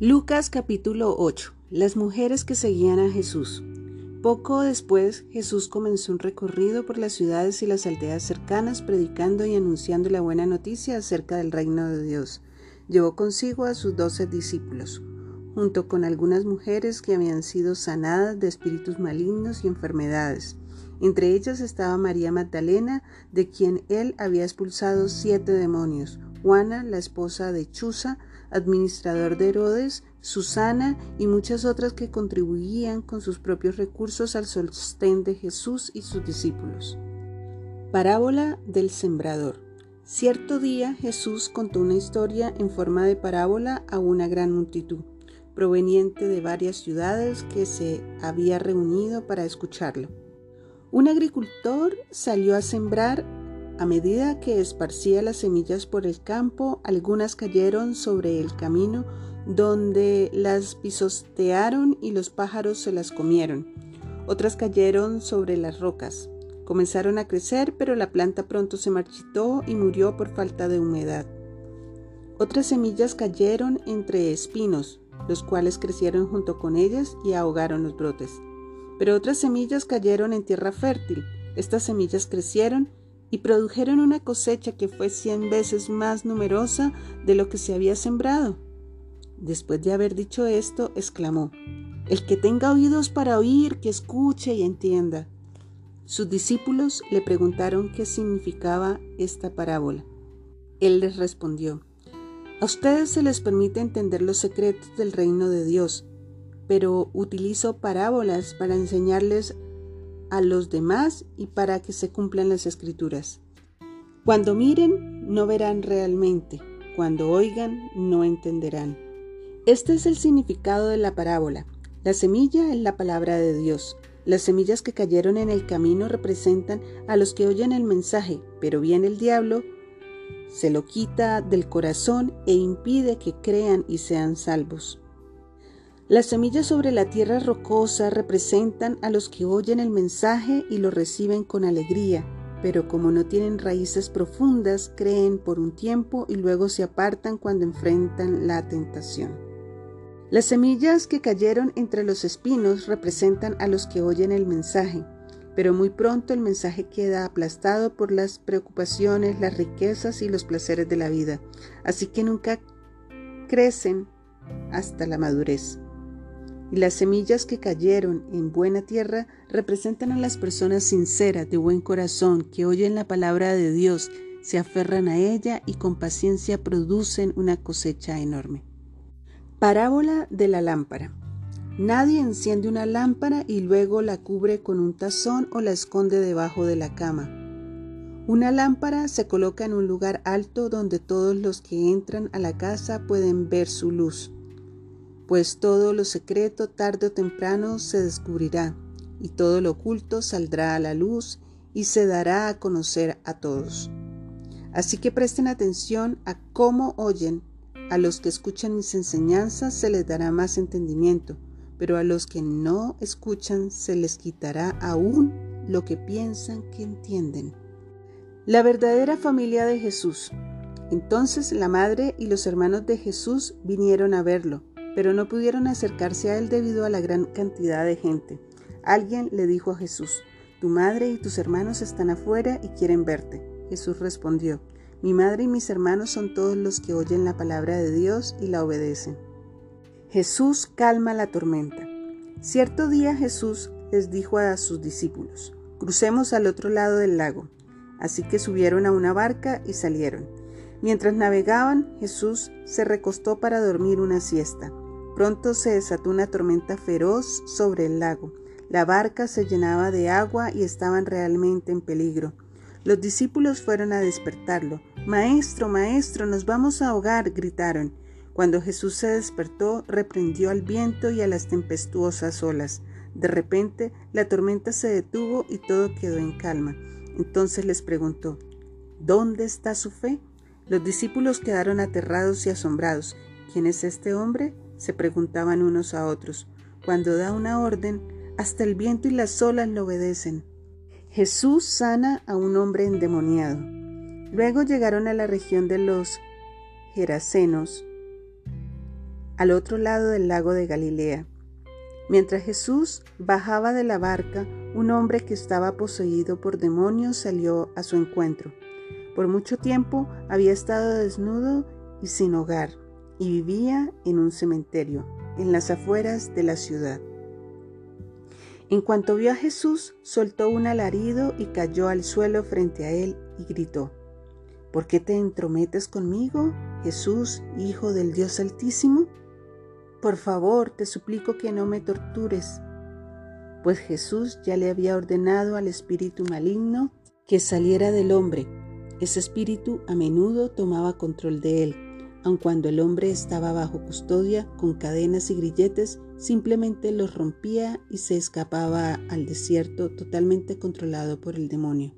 Lucas capítulo 8. Las mujeres que seguían a Jesús. Poco después Jesús comenzó un recorrido por las ciudades y las aldeas cercanas predicando y anunciando la buena noticia acerca del reino de Dios. Llevó consigo a sus doce discípulos, junto con algunas mujeres que habían sido sanadas de espíritus malignos y enfermedades. Entre ellas estaba María Magdalena, de quien él había expulsado siete demonios, Juana, la esposa de Chuza, administrador de Herodes, Susana y muchas otras que contribuían con sus propios recursos al sostén de Jesús y sus discípulos. Parábola del Sembrador. Cierto día Jesús contó una historia en forma de parábola a una gran multitud, proveniente de varias ciudades que se había reunido para escucharlo. Un agricultor salió a sembrar a medida que esparcía las semillas por el campo, algunas cayeron sobre el camino, donde las pisotearon y los pájaros se las comieron. Otras cayeron sobre las rocas. Comenzaron a crecer, pero la planta pronto se marchitó y murió por falta de humedad. Otras semillas cayeron entre espinos, los cuales crecieron junto con ellas y ahogaron los brotes. Pero otras semillas cayeron en tierra fértil. Estas semillas crecieron y produjeron una cosecha que fue cien veces más numerosa de lo que se había sembrado. Después de haber dicho esto, exclamó, El que tenga oídos para oír, que escuche y entienda. Sus discípulos le preguntaron qué significaba esta parábola. Él les respondió, A ustedes se les permite entender los secretos del reino de Dios, pero utilizo parábolas para enseñarles a los demás y para que se cumplan las escrituras. Cuando miren, no verán realmente, cuando oigan, no entenderán. Este es el significado de la parábola. La semilla es la palabra de Dios. Las semillas que cayeron en el camino representan a los que oyen el mensaje, pero viene el diablo, se lo quita del corazón e impide que crean y sean salvos. Las semillas sobre la tierra rocosa representan a los que oyen el mensaje y lo reciben con alegría, pero como no tienen raíces profundas, creen por un tiempo y luego se apartan cuando enfrentan la tentación. Las semillas que cayeron entre los espinos representan a los que oyen el mensaje, pero muy pronto el mensaje queda aplastado por las preocupaciones, las riquezas y los placeres de la vida, así que nunca crecen hasta la madurez. Y las semillas que cayeron en buena tierra representan a las personas sinceras, de buen corazón, que oyen la palabra de Dios, se aferran a ella y con paciencia producen una cosecha enorme. Parábola de la lámpara. Nadie enciende una lámpara y luego la cubre con un tazón o la esconde debajo de la cama. Una lámpara se coloca en un lugar alto donde todos los que entran a la casa pueden ver su luz pues todo lo secreto tarde o temprano se descubrirá, y todo lo oculto saldrá a la luz y se dará a conocer a todos. Así que presten atención a cómo oyen. A los que escuchan mis enseñanzas se les dará más entendimiento, pero a los que no escuchan se les quitará aún lo que piensan que entienden. La verdadera familia de Jesús. Entonces la madre y los hermanos de Jesús vinieron a verlo pero no pudieron acercarse a él debido a la gran cantidad de gente. Alguien le dijo a Jesús, Tu madre y tus hermanos están afuera y quieren verte. Jesús respondió, Mi madre y mis hermanos son todos los que oyen la palabra de Dios y la obedecen. Jesús calma la tormenta. Cierto día Jesús les dijo a sus discípulos, Crucemos al otro lado del lago. Así que subieron a una barca y salieron. Mientras navegaban, Jesús se recostó para dormir una siesta. Pronto se desató una tormenta feroz sobre el lago. La barca se llenaba de agua y estaban realmente en peligro. Los discípulos fueron a despertarlo. Maestro, maestro, nos vamos a ahogar, gritaron. Cuando Jesús se despertó, reprendió al viento y a las tempestuosas olas. De repente, la tormenta se detuvo y todo quedó en calma. Entonces les preguntó, ¿Dónde está su fe? Los discípulos quedaron aterrados y asombrados. ¿Quién es este hombre? Se preguntaban unos a otros. Cuando da una orden, hasta el viento y las olas le obedecen. Jesús sana a un hombre endemoniado. Luego llegaron a la región de los Gerasenos. al otro lado del lago de Galilea. Mientras Jesús bajaba de la barca, un hombre que estaba poseído por demonios salió a su encuentro. Por mucho tiempo había estado desnudo y sin hogar, y vivía en un cementerio, en las afueras de la ciudad. En cuanto vio a Jesús, soltó un alarido y cayó al suelo frente a él y gritó, ¿Por qué te entrometes conmigo, Jesús, Hijo del Dios Altísimo? Por favor, te suplico que no me tortures. Pues Jesús ya le había ordenado al espíritu maligno que saliera del hombre. Ese espíritu a menudo tomaba control de él, aun cuando el hombre estaba bajo custodia con cadenas y grilletes, simplemente los rompía y se escapaba al desierto totalmente controlado por el demonio.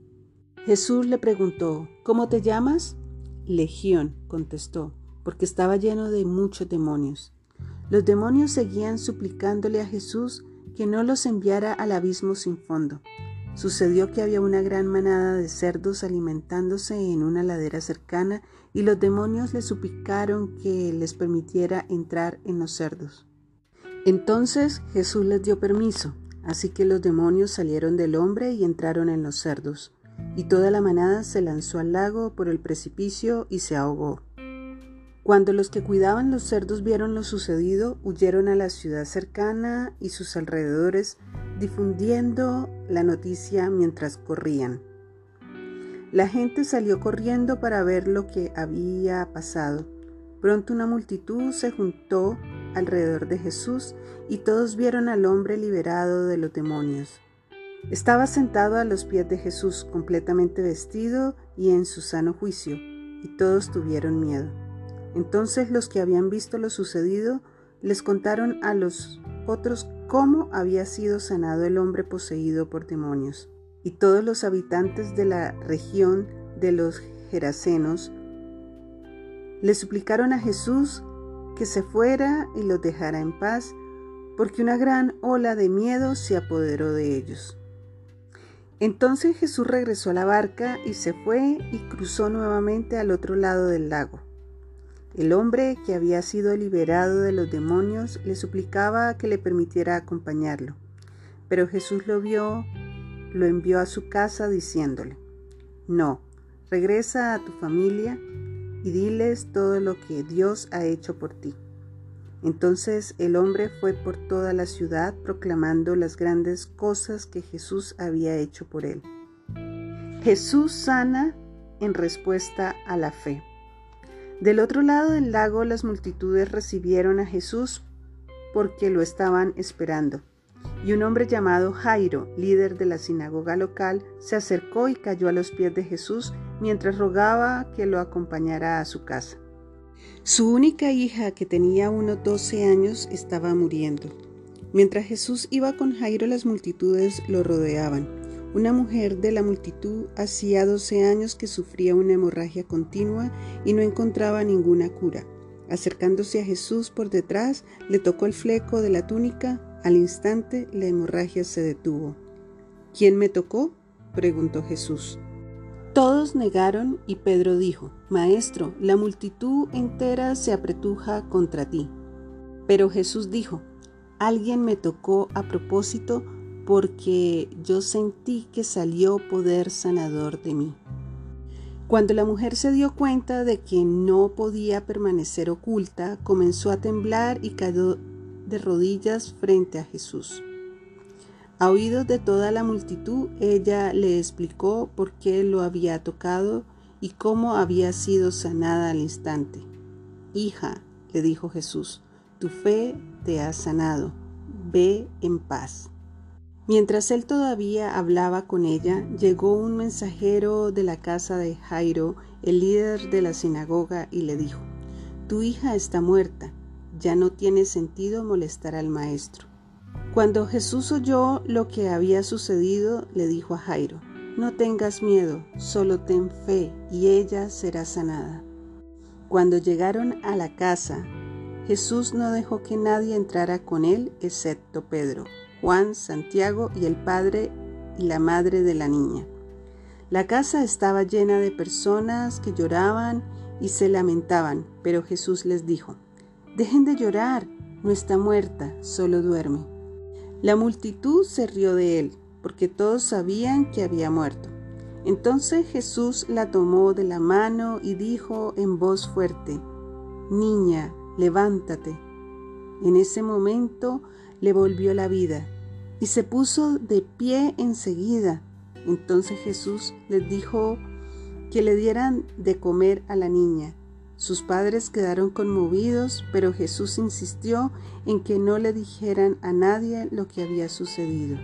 Jesús le preguntó, ¿Cómo te llamas? Legión, contestó, porque estaba lleno de muchos demonios. Los demonios seguían suplicándole a Jesús que no los enviara al abismo sin fondo. Sucedió que había una gran manada de cerdos alimentándose en una ladera cercana y los demonios le suplicaron que les permitiera entrar en los cerdos. Entonces Jesús les dio permiso, así que los demonios salieron del hombre y entraron en los cerdos y toda la manada se lanzó al lago por el precipicio y se ahogó. Cuando los que cuidaban los cerdos vieron lo sucedido, huyeron a la ciudad cercana y sus alrededores, difundiendo la noticia mientras corrían. La gente salió corriendo para ver lo que había pasado. Pronto una multitud se juntó alrededor de Jesús y todos vieron al hombre liberado de los demonios. Estaba sentado a los pies de Jesús, completamente vestido y en su sano juicio, y todos tuvieron miedo. Entonces los que habían visto lo sucedido les contaron a los otros cómo había sido sanado el hombre poseído por demonios. Y todos los habitantes de la región de los Gerasenos le suplicaron a Jesús que se fuera y los dejara en paz, porque una gran ola de miedo se apoderó de ellos. Entonces Jesús regresó a la barca y se fue y cruzó nuevamente al otro lado del lago. El hombre que había sido liberado de los demonios le suplicaba que le permitiera acompañarlo, pero Jesús lo vio, lo envió a su casa diciéndole, no, regresa a tu familia y diles todo lo que Dios ha hecho por ti. Entonces el hombre fue por toda la ciudad proclamando las grandes cosas que Jesús había hecho por él. Jesús sana en respuesta a la fe. Del otro lado del lago las multitudes recibieron a Jesús porque lo estaban esperando. Y un hombre llamado Jairo, líder de la sinagoga local, se acercó y cayó a los pies de Jesús mientras rogaba que lo acompañara a su casa. Su única hija, que tenía unos 12 años, estaba muriendo. Mientras Jesús iba con Jairo, las multitudes lo rodeaban. Una mujer de la multitud hacía 12 años que sufría una hemorragia continua y no encontraba ninguna cura. Acercándose a Jesús por detrás, le tocó el fleco de la túnica. Al instante la hemorragia se detuvo. ¿Quién me tocó? preguntó Jesús. Todos negaron y Pedro dijo, Maestro, la multitud entera se apretuja contra ti. Pero Jesús dijo, Alguien me tocó a propósito porque yo sentí que salió poder sanador de mí. Cuando la mujer se dio cuenta de que no podía permanecer oculta, comenzó a temblar y cayó de rodillas frente a Jesús. A oídos de toda la multitud, ella le explicó por qué lo había tocado y cómo había sido sanada al instante. Hija, le dijo Jesús, tu fe te ha sanado, ve en paz. Mientras él todavía hablaba con ella, llegó un mensajero de la casa de Jairo, el líder de la sinagoga, y le dijo, Tu hija está muerta, ya no tiene sentido molestar al maestro. Cuando Jesús oyó lo que había sucedido, le dijo a Jairo, no tengas miedo, solo ten fe y ella será sanada. Cuando llegaron a la casa, Jesús no dejó que nadie entrara con él excepto Pedro, Juan, Santiago y el padre y la madre de la niña. La casa estaba llena de personas que lloraban y se lamentaban, pero Jesús les dijo, Dejen de llorar, no está muerta, solo duerme. La multitud se rió de él, porque todos sabían que había muerto. Entonces Jesús la tomó de la mano y dijo en voz fuerte, Niña, levántate. En ese momento le volvió la vida y se puso de pie enseguida. Entonces Jesús les dijo que le dieran de comer a la niña. Sus padres quedaron conmovidos, pero Jesús insistió en que no le dijeran a nadie lo que había sucedido.